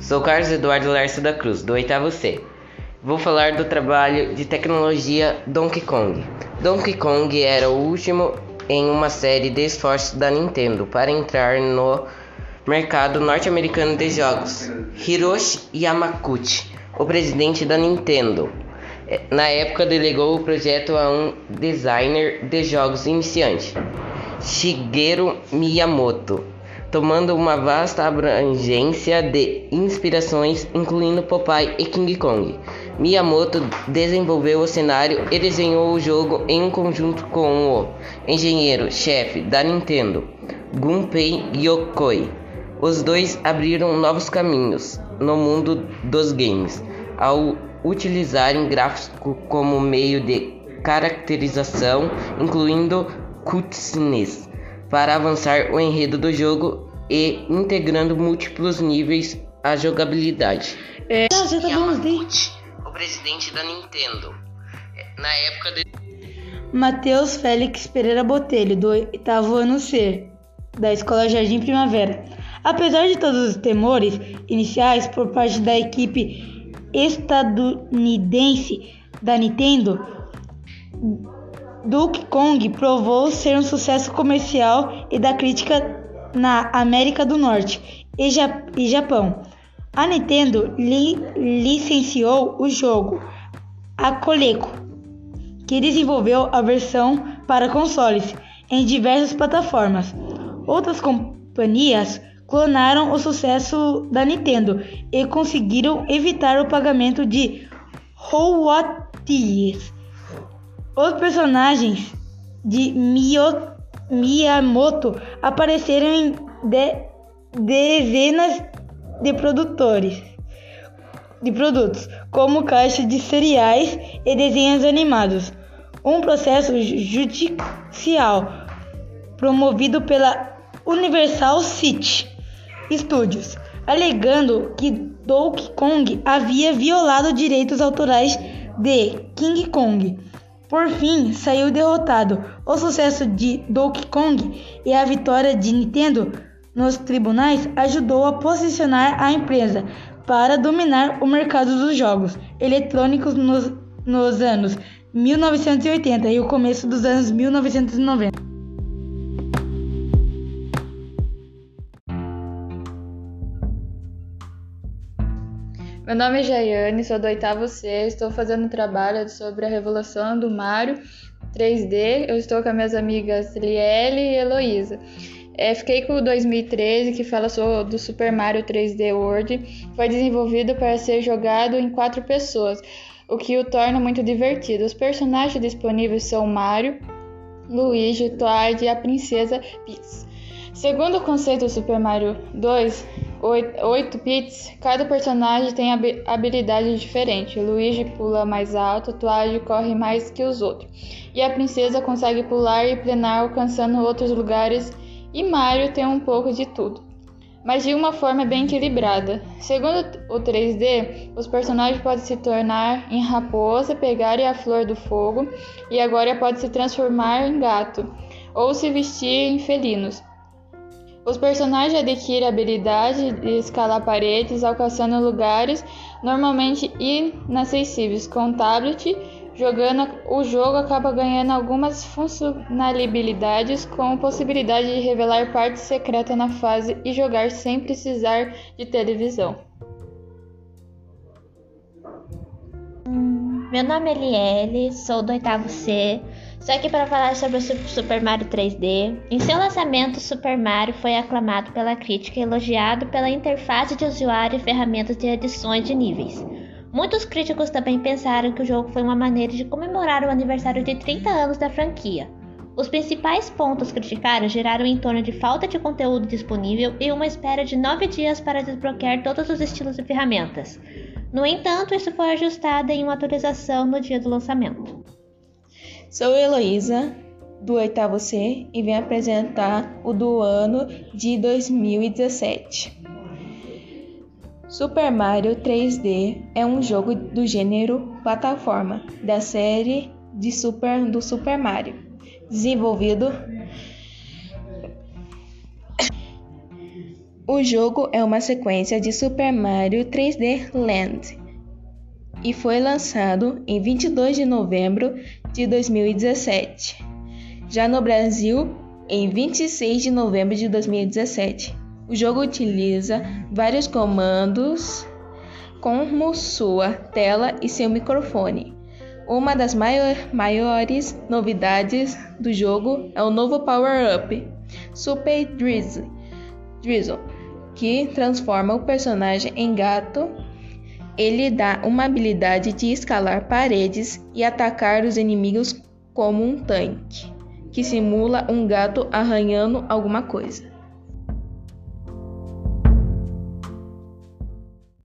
Sou Carlos Eduardo Larso da Cruz, do oitavo C. Vou falar do trabalho de tecnologia Donkey Kong. Donkey Kong era o último em uma série de esforços da Nintendo para entrar no mercado norte-americano de jogos. Hiroshi Yamaguchi, o presidente da Nintendo, na época delegou o projeto a um designer de jogos iniciante, Shigeru Miyamoto tomando uma vasta abrangência de inspirações, incluindo Popeye e King Kong. Miyamoto desenvolveu o cenário e desenhou o jogo em um conjunto com o engenheiro-chefe da Nintendo, Gunpei Yokoi. Os dois abriram novos caminhos no mundo dos games ao utilizarem gráfico como meio de caracterização, incluindo cutscenes para avançar o enredo do jogo e integrando múltiplos níveis à jogabilidade. É, já tá Yamaguchi, o presidente da Nintendo, na época de Matheus Félix Pereira Botelho, do oitavo ano C, da Escola Jardim Primavera. Apesar de todos os temores iniciais por parte da equipe estadunidense da Nintendo, Donkey Kong provou ser um sucesso comercial e da crítica na América do Norte e, e Japão. A Nintendo li licenciou o jogo a Coleco, que desenvolveu a versão para consoles em diversas plataformas. Outras companhias clonaram o sucesso da Nintendo e conseguiram evitar o pagamento de royalties os personagens de Miyo, Miyamoto apareceram em de, dezenas de produtores de produtos, como caixa de cereais e desenhos animados. Um processo judicial promovido pela Universal City Studios, alegando que Donkey Kong havia violado direitos autorais de King Kong. Por fim, saiu derrotado. O sucesso de Donkey Kong e a vitória de Nintendo nos tribunais ajudou a posicionar a empresa para dominar o mercado dos jogos eletrônicos nos, nos anos 1980 e o começo dos anos 1990. Meu nome é Jaiane, sou do oitavo C, estou fazendo um trabalho sobre a revolução do Mario 3D. Eu estou com as minhas amigas Lielle e Heloísa. É, fiquei com o 2013, que fala do Super Mario 3D World. Foi desenvolvido para ser jogado em quatro pessoas, o que o torna muito divertido. Os personagens disponíveis são Mario, Luigi, Toad e a princesa Peach. Segundo o conceito do Super Mario 2, 8 bits, cada personagem tem habilidade diferente. Luigi pula mais alto, Toad corre mais que os outros, e a princesa consegue pular e plenar alcançando outros lugares, e Mario tem um pouco de tudo, mas de uma forma bem equilibrada. Segundo o 3D, os personagens podem se tornar em raposa, pegarem a flor do fogo, e agora pode se transformar em gato, ou se vestir em felinos. Os personagens adquirem a habilidade de escalar paredes, alcançando lugares normalmente inacessíveis. Com tablet, jogando o jogo acaba ganhando algumas funcionalidades, com possibilidade de revelar partes secretas na fase e jogar sem precisar de televisão. Meu nome é Elielle, sou do oitavo C. Só que para falar sobre o Super Mario 3D, em seu lançamento, Super Mario foi aclamado pela crítica e elogiado pela interface de usuário e ferramentas de adições de níveis. Muitos críticos também pensaram que o jogo foi uma maneira de comemorar o aniversário de 30 anos da franquia. Os principais pontos criticados geraram em torno de falta de conteúdo disponível e uma espera de 9 dias para desbloquear todos os estilos e ferramentas. No entanto, isso foi ajustado em uma atualização no dia do lançamento. Sou Heloísa, do oitavo C, e venho apresentar o do ano de 2017. Super Mario 3D é um jogo do gênero plataforma da série de Super do Super Mario, desenvolvido O jogo é uma sequência de Super Mario 3D Land e foi lançado em 22 de novembro de 2017. Já no Brasil, em 26 de novembro de 2017. O jogo utiliza vários comandos como sua tela e seu microfone. Uma das maior, maiores novidades do jogo é o novo power-up Super Drizzle, Drizzle, que transforma o personagem em gato. Ele dá uma habilidade de escalar paredes e atacar os inimigos como um tanque, que simula um gato arranhando alguma coisa.